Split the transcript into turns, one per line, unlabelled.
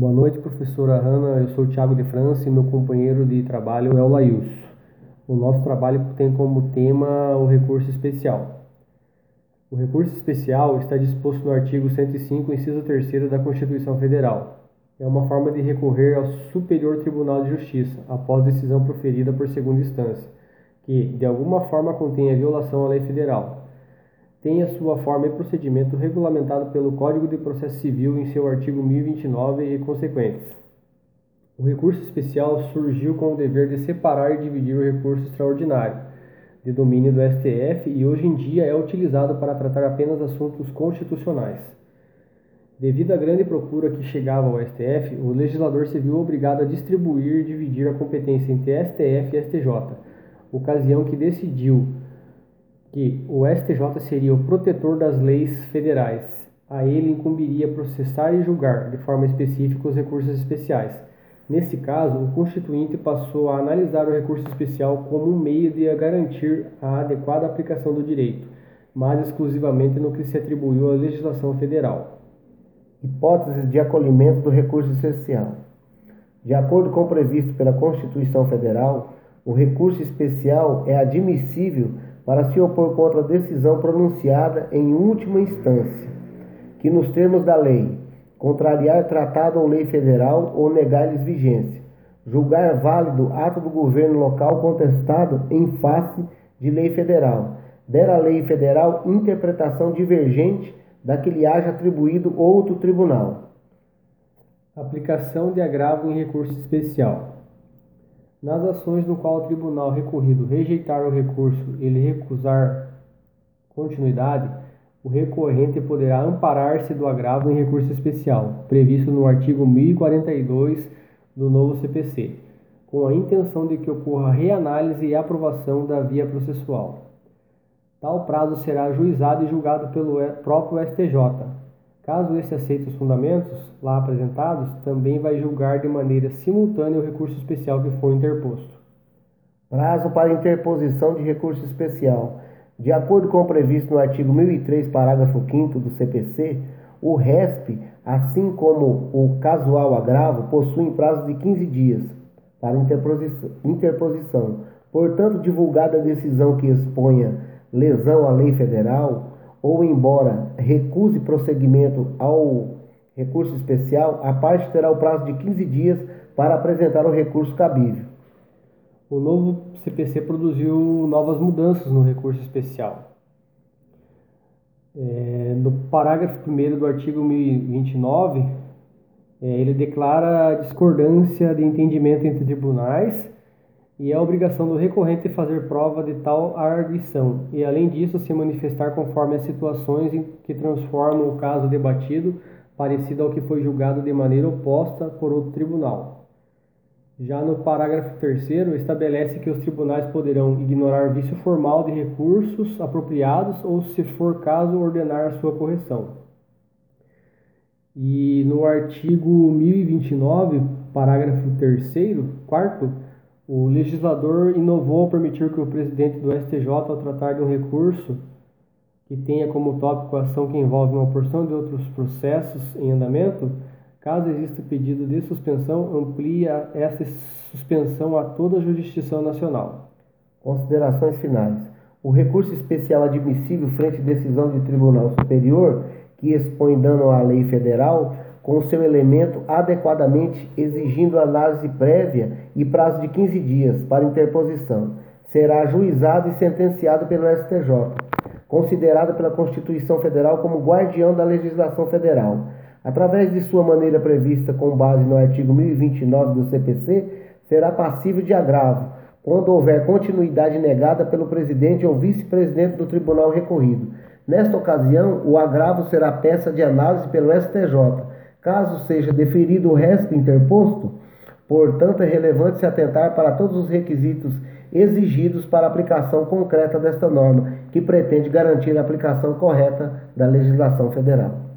Boa noite, professora Hanna. Eu sou o Thiago de França e meu companheiro de trabalho é o Laius. O nosso trabalho tem como tema o recurso especial. O recurso especial está disposto no artigo 105, inciso 3 da Constituição Federal. É uma forma de recorrer ao Superior Tribunal de Justiça após decisão proferida por segunda instância, que de alguma forma contenha violação à lei federal tem a sua forma e procedimento regulamentado pelo Código de Processo Civil em seu artigo 1029 e consequentes. O recurso especial surgiu com o dever de separar e dividir o recurso extraordinário, de domínio do STF, e hoje em dia é utilizado para tratar apenas assuntos constitucionais. Devido à grande procura que chegava ao STF, o legislador se viu obrigado a distribuir e dividir a competência entre STF e STJ, ocasião que decidiu que o STJ seria o protetor das leis federais. A ele incumbiria processar e julgar, de forma específica, os recursos especiais. Nesse caso, o Constituinte passou a analisar o recurso especial como um meio de garantir a adequada aplicação do direito, mas exclusivamente no que se atribuiu à legislação federal.
Hipóteses de acolhimento do recurso especial. De acordo com o previsto pela Constituição Federal, o recurso especial é admissível para se opor contra a decisão pronunciada em última instância, que nos termos da lei, contrariar tratado ou lei federal ou negar-lhes vigência, julgar válido ato do governo local contestado em face de lei federal, der a lei federal interpretação divergente da que lhe haja atribuído outro tribunal.
Aplicação de agravo em recurso especial. Nas ações no qual o tribunal recorrido rejeitar o recurso e ele recusar continuidade, o recorrente poderá amparar-se do agravo em recurso especial, previsto no artigo 1042 do novo CPC, com a intenção de que ocorra reanálise e aprovação da via processual. Tal prazo será ajuizado e julgado pelo próprio STJ, Caso esse aceite os fundamentos lá apresentados, também vai julgar de maneira simultânea o recurso especial que for interposto.
Prazo para interposição de recurso especial. De acordo com o previsto no artigo 1003, parágrafo 5 do CPC, o RESP, assim como o casual agravo, possuem prazo de 15 dias para interposição. Portanto, divulgada a decisão que exponha lesão à lei federal, ou embora recuse prosseguimento ao recurso especial, a parte terá o prazo de 15 dias para apresentar o recurso cabível.
O novo CPC produziu novas mudanças no recurso especial. É, no parágrafo 1 do artigo 1029, é, ele declara discordância de entendimento entre tribunais e é obrigação do recorrente fazer prova de tal arguição, e além disso se manifestar conforme as situações em que transformam o caso debatido parecido ao que foi julgado de maneira oposta por outro tribunal. Já no parágrafo 3 estabelece que os tribunais poderão ignorar vício formal de recursos apropriados ou, se for caso, ordenar sua correção. E no artigo 1029, parágrafo 3 quarto, o legislador inovou ao permitir que o presidente do STJ, ao tratar de um recurso que tenha como tópico a ação que envolve uma porção de outros processos em andamento, caso exista pedido de suspensão, amplia essa suspensão a toda a jurisdição nacional.
Considerações finais. O recurso especial admissível frente à decisão de tribunal superior que expõe dano à lei federal com seu elemento adequadamente exigindo análise prévia e prazo de 15 dias para interposição. Será ajuizado e sentenciado pelo STJ, considerado pela Constituição Federal como guardião da legislação federal. Através de sua maneira prevista com base no artigo 1029 do CPC, será passível de agravo, quando houver continuidade negada pelo presidente ou vice-presidente do tribunal recorrido. Nesta ocasião, o agravo será peça de análise pelo STJ, Caso seja deferido o resto interposto, portanto, é relevante se atentar para todos os requisitos exigidos para a aplicação concreta desta norma, que pretende garantir a aplicação correta da legislação federal.